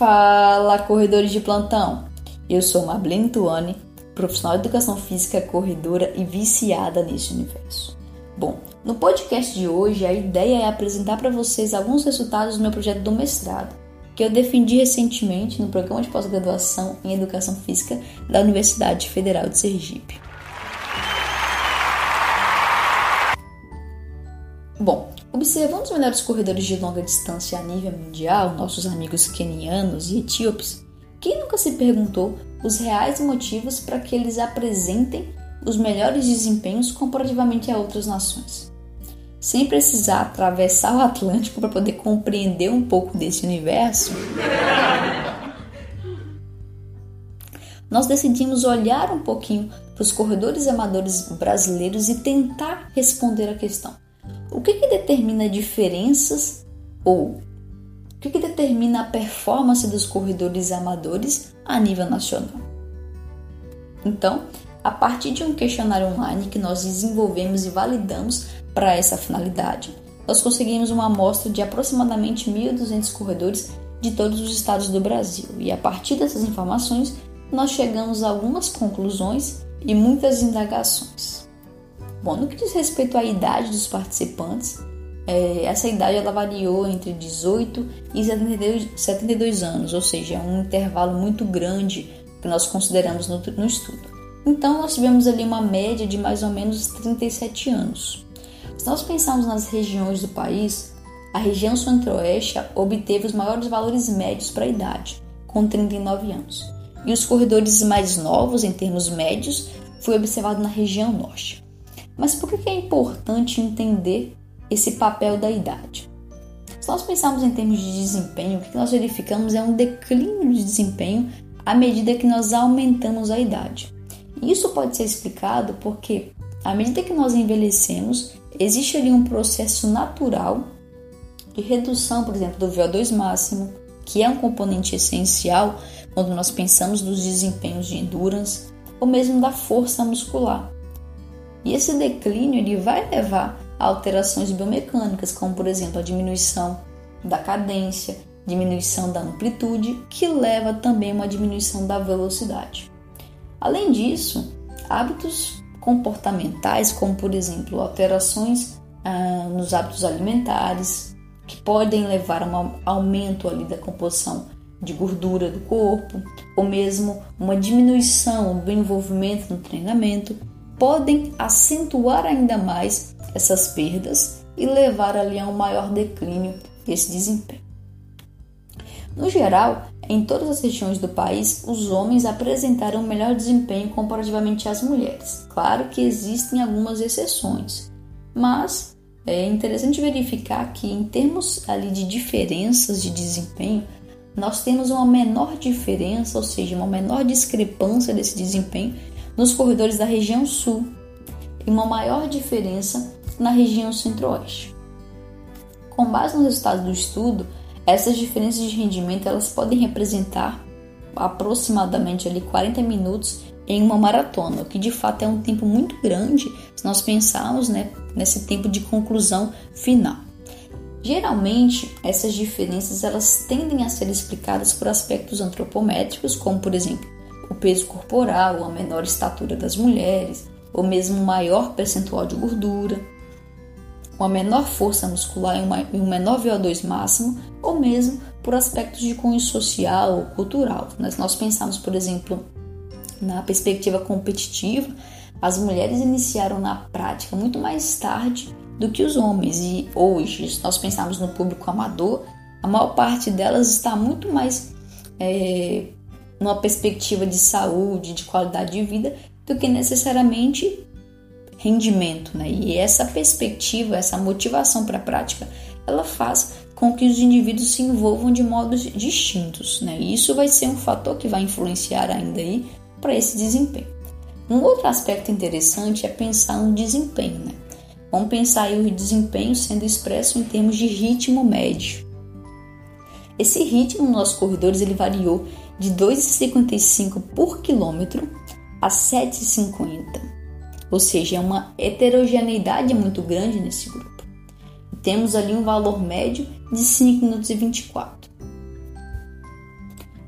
Fala, corredores de plantão! Eu sou Marlene Tuane, profissional de educação física, corredora e viciada nesse universo. Bom, no podcast de hoje a ideia é apresentar para vocês alguns resultados do meu projeto do mestrado, que eu defendi recentemente no programa de pós-graduação em Educação Física da Universidade Federal de Sergipe. Bom, observando os melhores corredores de longa distância a nível mundial, nossos amigos quenianos e etíopes, quem nunca se perguntou os reais motivos para que eles apresentem os melhores desempenhos comparativamente a outras nações? Sem precisar atravessar o Atlântico para poder compreender um pouco desse universo, nós decidimos olhar um pouquinho para os corredores amadores brasileiros e tentar responder a questão o que, que determina diferenças ou o que, que determina a performance dos corredores amadores a nível nacional? Então, a partir de um questionário online que nós desenvolvemos e validamos para essa finalidade, nós conseguimos uma amostra de aproximadamente 1.200 corredores de todos os estados do Brasil. E a partir dessas informações, nós chegamos a algumas conclusões e muitas indagações. Bom, no que diz respeito à idade dos participantes, é, essa idade ela variou entre 18 e 72, 72 anos, ou seja, é um intervalo muito grande que nós consideramos no, no estudo. Então, nós tivemos ali uma média de mais ou menos 37 anos. Se nós pensarmos nas regiões do país, a região centro-oeste obteve os maiores valores médios para a idade, com 39 anos. E os corredores mais novos, em termos médios, foi observado na região norte. Mas por que é importante entender esse papel da idade? Se nós pensarmos em termos de desempenho, o que nós verificamos é um declínio de desempenho à medida que nós aumentamos a idade. Isso pode ser explicado porque, à medida que nós envelhecemos, existe ali um processo natural de redução, por exemplo, do VO2 máximo, que é um componente essencial quando nós pensamos nos desempenhos de endurance ou mesmo da força muscular. E esse declínio ele vai levar a alterações biomecânicas, como por exemplo a diminuição da cadência, diminuição da amplitude, que leva também a uma diminuição da velocidade. Além disso, hábitos comportamentais, como por exemplo alterações ah, nos hábitos alimentares, que podem levar a um aumento ali da composição de gordura do corpo, ou mesmo uma diminuição do envolvimento no treinamento, podem acentuar ainda mais essas perdas e levar ali a um maior declínio desse desempenho. No geral, em todas as regiões do país, os homens apresentaram melhor desempenho comparativamente às mulheres. Claro que existem algumas exceções, mas é interessante verificar que em termos ali de diferenças de desempenho, nós temos uma menor diferença, ou seja, uma menor discrepância desse desempenho nos corredores da região sul e uma maior diferença na região centro-oeste. Com base nos resultados do estudo, essas diferenças de rendimento elas podem representar aproximadamente ali 40 minutos em uma maratona, o que de fato é um tempo muito grande se nós pensarmos né, nesse tempo de conclusão final. Geralmente, essas diferenças elas tendem a ser explicadas por aspectos antropométricos, como por exemplo o peso corporal, a menor estatura das mulheres, ou mesmo um maior percentual de gordura, uma menor força muscular e um menor VO2 máximo, ou mesmo por aspectos de cunho social ou cultural. Se nós pensarmos, por exemplo, na perspectiva competitiva, as mulheres iniciaram na prática muito mais tarde do que os homens, e hoje, se nós pensarmos no público amador, a maior parte delas está muito mais é, numa perspectiva de saúde, de qualidade de vida, do que necessariamente rendimento, né? E essa perspectiva, essa motivação para a prática, ela faz com que os indivíduos se envolvam de modos distintos, né? E isso vai ser um fator que vai influenciar ainda aí para esse desempenho. Um outro aspecto interessante é pensar no desempenho, né? Vamos pensar aí o desempenho sendo expresso em termos de ritmo médio. Esse ritmo nos corredores ele variou de 2,55 por quilômetro a 7,50. Ou seja, é uma heterogeneidade muito grande nesse grupo. temos ali um valor médio de 5 minutos e 24.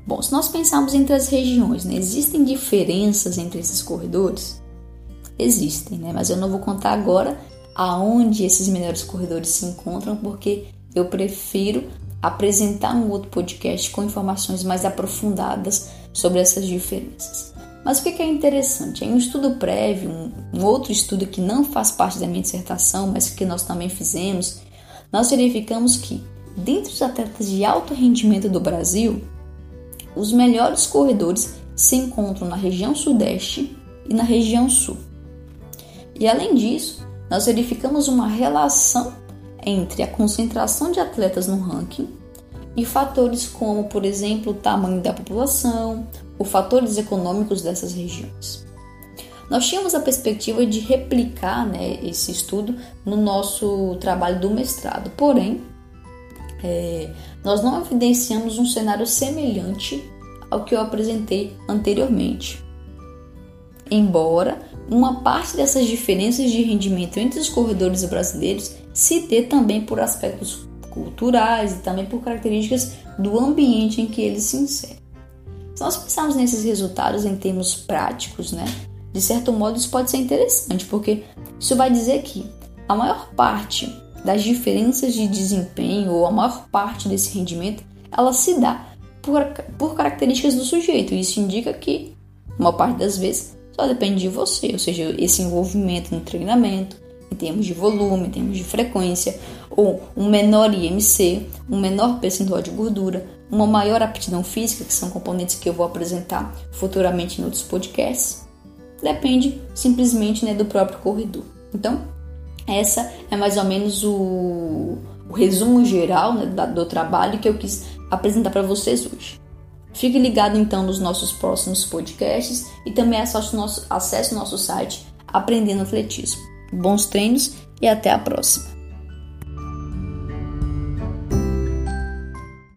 Bom, se nós pensarmos entre as regiões, né, existem diferenças entre esses corredores? Existem, né? Mas eu não vou contar agora aonde esses melhores corredores se encontram, porque eu prefiro apresentar um outro podcast com informações mais aprofundadas sobre essas diferenças. Mas o que é interessante? Em um estudo prévio, um, um outro estudo que não faz parte da minha dissertação, mas que nós também fizemos, nós verificamos que, dentre os atletas de alto rendimento do Brasil, os melhores corredores se encontram na região Sudeste e na região Sul. E além disso, nós verificamos uma relação entre a concentração de atletas no ranking e fatores como, por exemplo, o tamanho da população, ou fatores econômicos dessas regiões. Nós tínhamos a perspectiva de replicar né, esse estudo no nosso trabalho do mestrado, porém, é, nós não evidenciamos um cenário semelhante ao que eu apresentei anteriormente. Embora uma parte dessas diferenças de rendimento entre os corredores brasileiros se dê também por aspectos culturais e também por características do ambiente em que eles se inserem. Se nós pensarmos nesses resultados em termos práticos, né, de certo modo isso pode ser interessante, porque isso vai dizer que a maior parte das diferenças de desempenho ou a maior parte desse rendimento, ela se dá por, por características do sujeito. Isso indica que, uma parte das vezes, só depende de você, ou seja, esse envolvimento no treinamento, em termos de volume, em termos de frequência, ou um menor IMC, um menor percentual de gordura, uma maior aptidão física, que são componentes que eu vou apresentar futuramente em outros podcasts, depende simplesmente né, do próprio corredor. Então, essa é mais ou menos o, o resumo geral né, do trabalho que eu quis apresentar para vocês hoje. Fique ligado então nos nossos próximos podcasts e também acesse o nosso, acesse o nosso site Aprendendo Atletismo. Bons treinos e até a próxima!